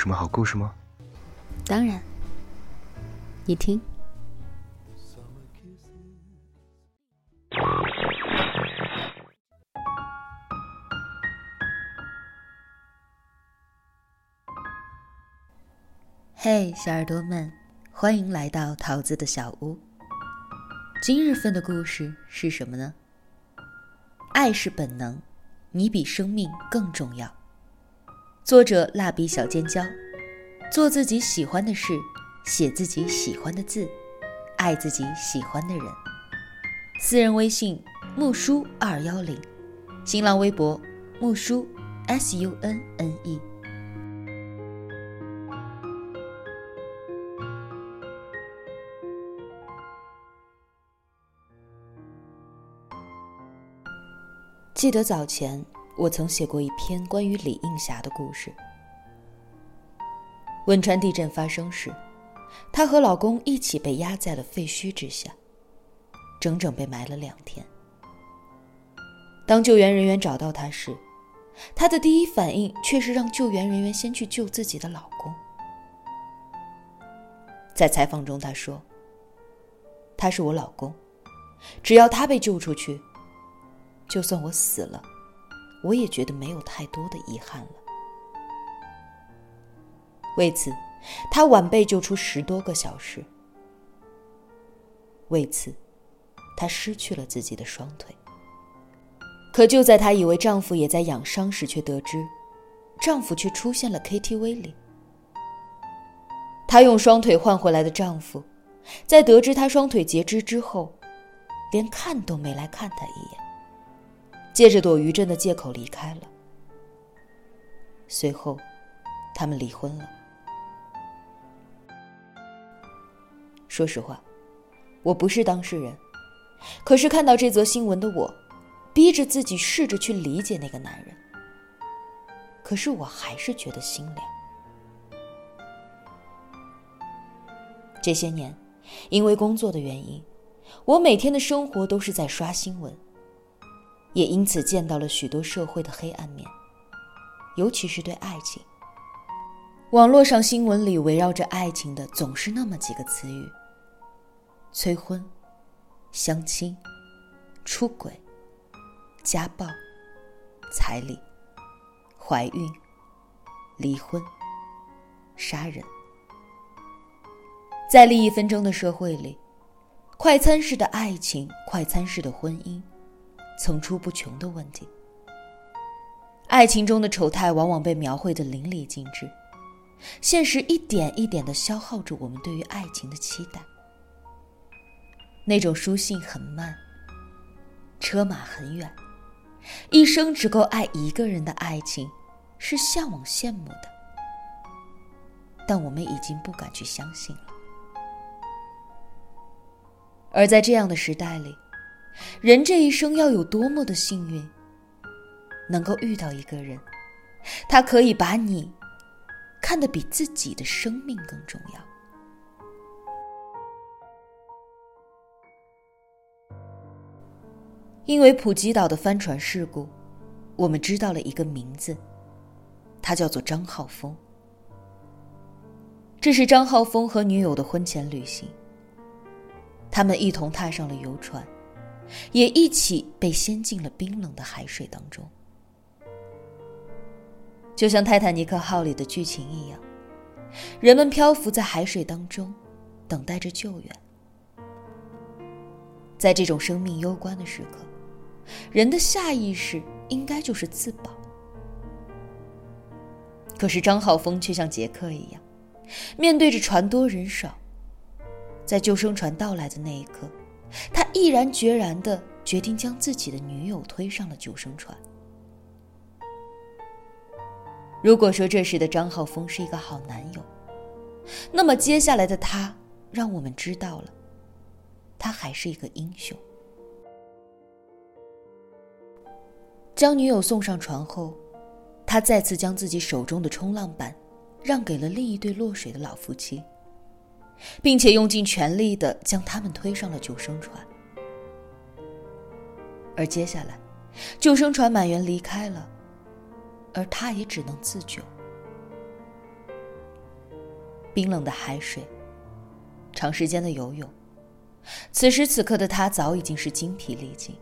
什么好故事吗？当然，你听。嘿，小耳朵们，欢迎来到桃子的小屋。今日份的故事是什么呢？爱是本能，你比生命更重要。作者：蜡笔小尖椒。做自己喜欢的事，写自己喜欢的字，爱自己喜欢的人。私人微信：木叔二幺零，新浪微博：木叔 S U N N E。记得早前我曾写过一篇关于李映霞的故事。汶川地震发生时，她和老公一起被压在了废墟之下，整整被埋了两天。当救援人员找到她时，她的第一反应却是让救援人员先去救自己的老公。在采访中，她说：“他是我老公，只要他被救出去。”就算我死了，我也觉得没有太多的遗憾了。为此，她晚被救出十多个小时。为此，她失去了自己的双腿。可就在她以为丈夫也在养伤时，却得知，丈夫却出现了 KTV 里。她用双腿换回来的丈夫，在得知她双腿截肢之后，连看都没来看她一眼。借着躲余震的借口离开了。随后，他们离婚了。说实话，我不是当事人，可是看到这则新闻的我，逼着自己试着去理解那个男人。可是我还是觉得心凉。这些年，因为工作的原因，我每天的生活都是在刷新闻。也因此见到了许多社会的黑暗面，尤其是对爱情。网络上新闻里围绕着爱情的总是那么几个词语：催婚、相亲、出轨、家暴、彩礼、怀孕、离婚、杀人。在利益纷争的社会里，快餐式的爱情，快餐式的婚姻。层出不穷的问题，爱情中的丑态往往被描绘的淋漓尽致，现实一点一点的消耗着我们对于爱情的期待。那种书信很慢，车马很远，一生只够爱一个人的爱情，是向往羡慕的，但我们已经不敢去相信了。而在这样的时代里。人这一生要有多么的幸运，能够遇到一个人，他可以把你看得比自己的生命更重要。因为普吉岛的帆船事故，我们知道了一个名字，他叫做张浩峰。这是张浩峰和女友的婚前旅行，他们一同踏上了游船。也一起被掀进了冰冷的海水当中，就像泰坦尼克号里的剧情一样，人们漂浮在海水当中，等待着救援。在这种生命攸关的时刻，人的下意识应该就是自保。可是张浩峰却像杰克一样，面对着船多人少，在救生船到来的那一刻。他毅然决然的决定将自己的女友推上了救生船。如果说这时的张浩峰是一个好男友，那么接下来的他让我们知道了，他还是一个英雄。将女友送上船后，他再次将自己手中的冲浪板让给了另一对落水的老夫妻。并且用尽全力的将他们推上了救生船，而接下来，救生船满员离开了，而他也只能自救。冰冷的海水，长时间的游泳。此时此刻的他早已经是精疲力尽。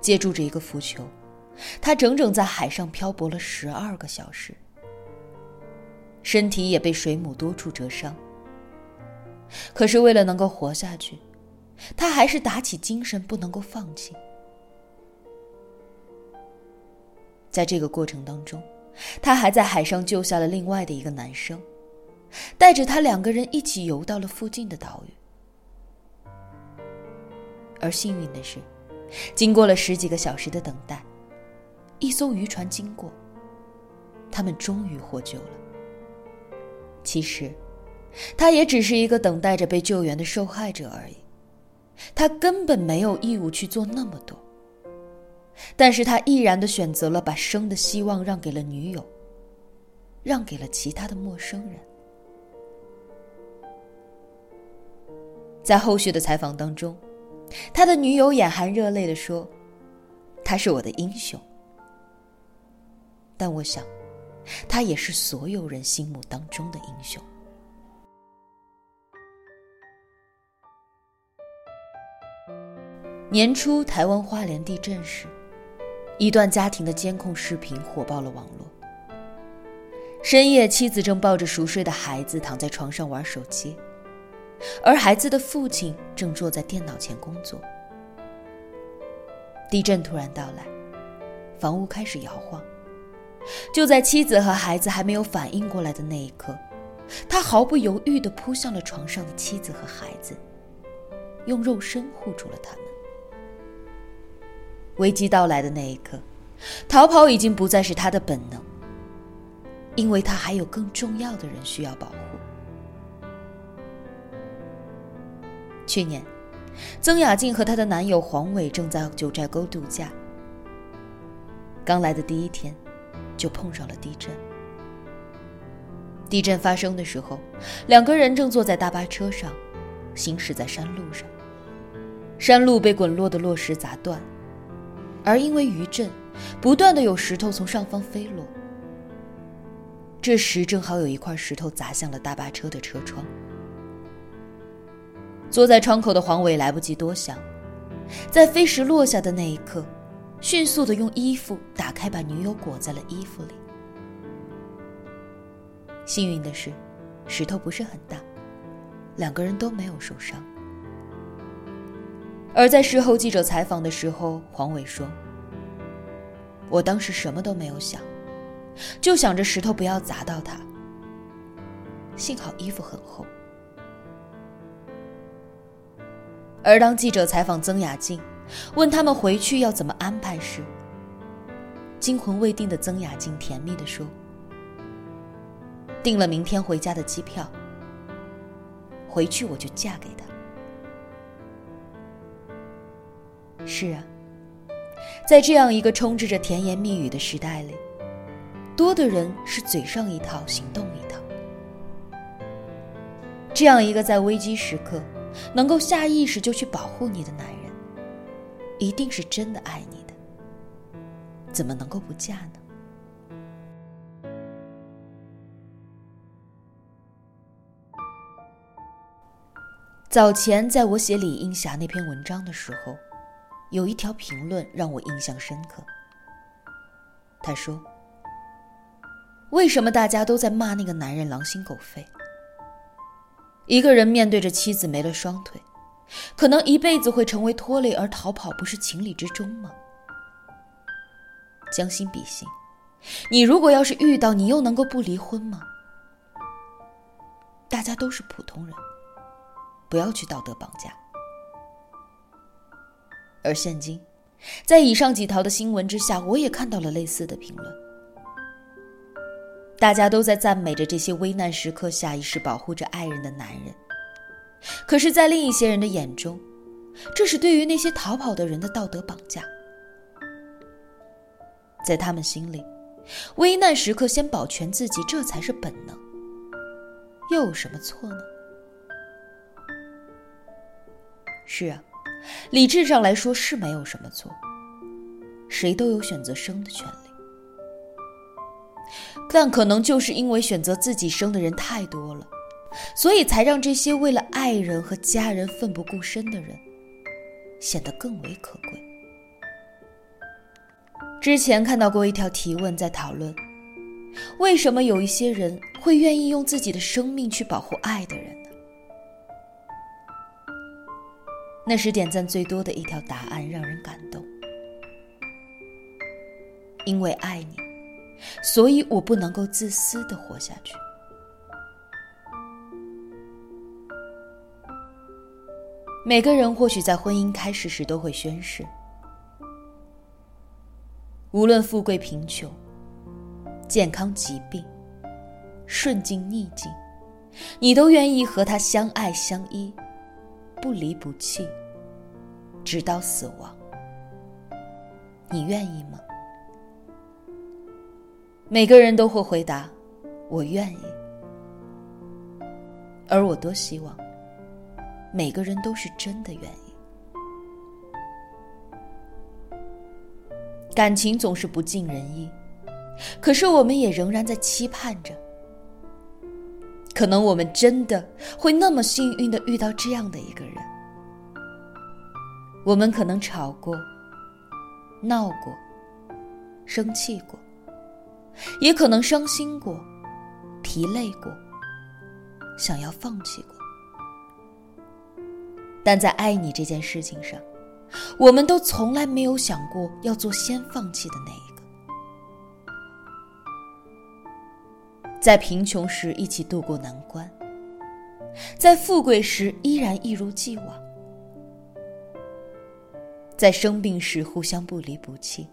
借助着一个浮球，他整整在海上漂泊了十二个小时，身体也被水母多处折伤。可是为了能够活下去，他还是打起精神，不能够放弃。在这个过程当中，他还在海上救下了另外的一个男生，带着他两个人一起游到了附近的岛屿。而幸运的是，经过了十几个小时的等待，一艘渔船经过，他们终于获救了。其实，他也只是一个等待着被救援的受害者而已，他根本没有义务去做那么多。但是他毅然的选择了把生的希望让给了女友，让给了其他的陌生人。在后续的采访当中，他的女友眼含热泪的说：“他是我的英雄。”但我想，他也是所有人心目当中的英雄。年初台湾花莲地震时。一段家庭的监控视频火爆了网络。深夜，妻子正抱着熟睡的孩子躺在床上玩手机，而孩子的父亲正坐在电脑前工作。地震突然到来，房屋开始摇晃。就在妻子和孩子还没有反应过来的那一刻，他毫不犹豫地扑向了床上的妻子和孩子，用肉身护住了他们。危机到来的那一刻，逃跑已经不再是他的本能，因为他还有更重要的人需要保护。去年，曾雅静和她的男友黄伟正在九寨沟度假，刚来的第一天，就碰上了地震。地震发生的时候，两个人正坐在大巴车上，行驶在山路上，山路被滚落的落石砸断。而因为余震，不断的有石头从上方飞落。这时正好有一块石头砸向了大巴车的车窗。坐在窗口的黄伟来不及多想，在飞石落下的那一刻，迅速的用衣服打开，把女友裹在了衣服里。幸运的是，石头不是很大，两个人都没有受伤。而在事后记者采访的时候，黄伟说：“我当时什么都没有想，就想着石头不要砸到他。幸好衣服很厚。”而当记者采访曾雅静，问他们回去要怎么安排时，惊魂未定的曾雅静甜蜜的说：“订了明天回家的机票，回去我就嫁给他。”是啊，在这样一个充斥着甜言蜜语的时代里，多的人是嘴上一套，行动一套。这样一个在危机时刻能够下意识就去保护你的男人，一定是真的爱你的，怎么能够不嫁呢？早前在我写李英霞那篇文章的时候。有一条评论让我印象深刻。他说：“为什么大家都在骂那个男人狼心狗肺？一个人面对着妻子没了双腿，可能一辈子会成为拖累，而逃跑不是情理之中吗？将心比心，你如果要是遇到，你又能够不离婚吗？大家都是普通人，不要去道德绑架。”而现今，在以上几条的新闻之下，我也看到了类似的评论。大家都在赞美着这些危难时刻下意识保护着爱人的男人，可是，在另一些人的眼中，这是对于那些逃跑的人的道德绑架。在他们心里，危难时刻先保全自己，这才是本能，又有什么错呢？是啊。理智上来说是没有什么错，谁都有选择生的权利。但可能就是因为选择自己生的人太多了，所以才让这些为了爱人和家人奋不顾身的人，显得更为可贵。之前看到过一条提问，在讨论为什么有一些人会愿意用自己的生命去保护爱的人呢？那是点赞最多的一条答案，让人感动。因为爱你，所以我不能够自私的活下去。每个人或许在婚姻开始时都会宣誓，无论富贵贫穷、健康疾病、顺境逆境，你都愿意和他相爱相依，不离不弃，直到死亡。你愿意吗？每个人都会回答：“我愿意。”而我多希望，每个人都是真的愿意。感情总是不尽人意，可是我们也仍然在期盼着。可能我们真的会那么幸运的遇到这样的一个人。我们可能吵过、闹过、生气过。也可能伤心过，疲累过，想要放弃过，但在爱你这件事情上，我们都从来没有想过要做先放弃的那一个。在贫穷时一起度过难关，在富贵时依然一如既往，在生病时互相不离不弃。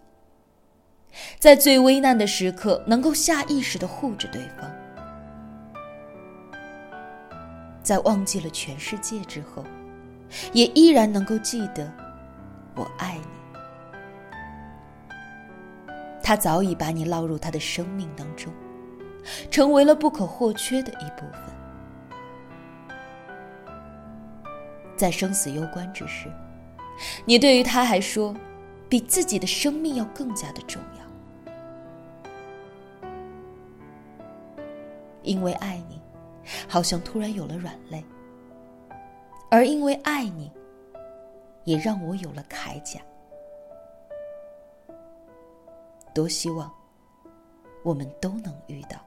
在最危难的时刻，能够下意识的护着对方；在忘记了全世界之后，也依然能够记得“我爱你”。他早已把你烙入他的生命当中，成为了不可或缺的一部分。在生死攸关之时，你对于他还说，比自己的生命要更加的重要。因为爱你，好像突然有了软肋；而因为爱你，也让我有了铠甲。多希望我们都能遇到。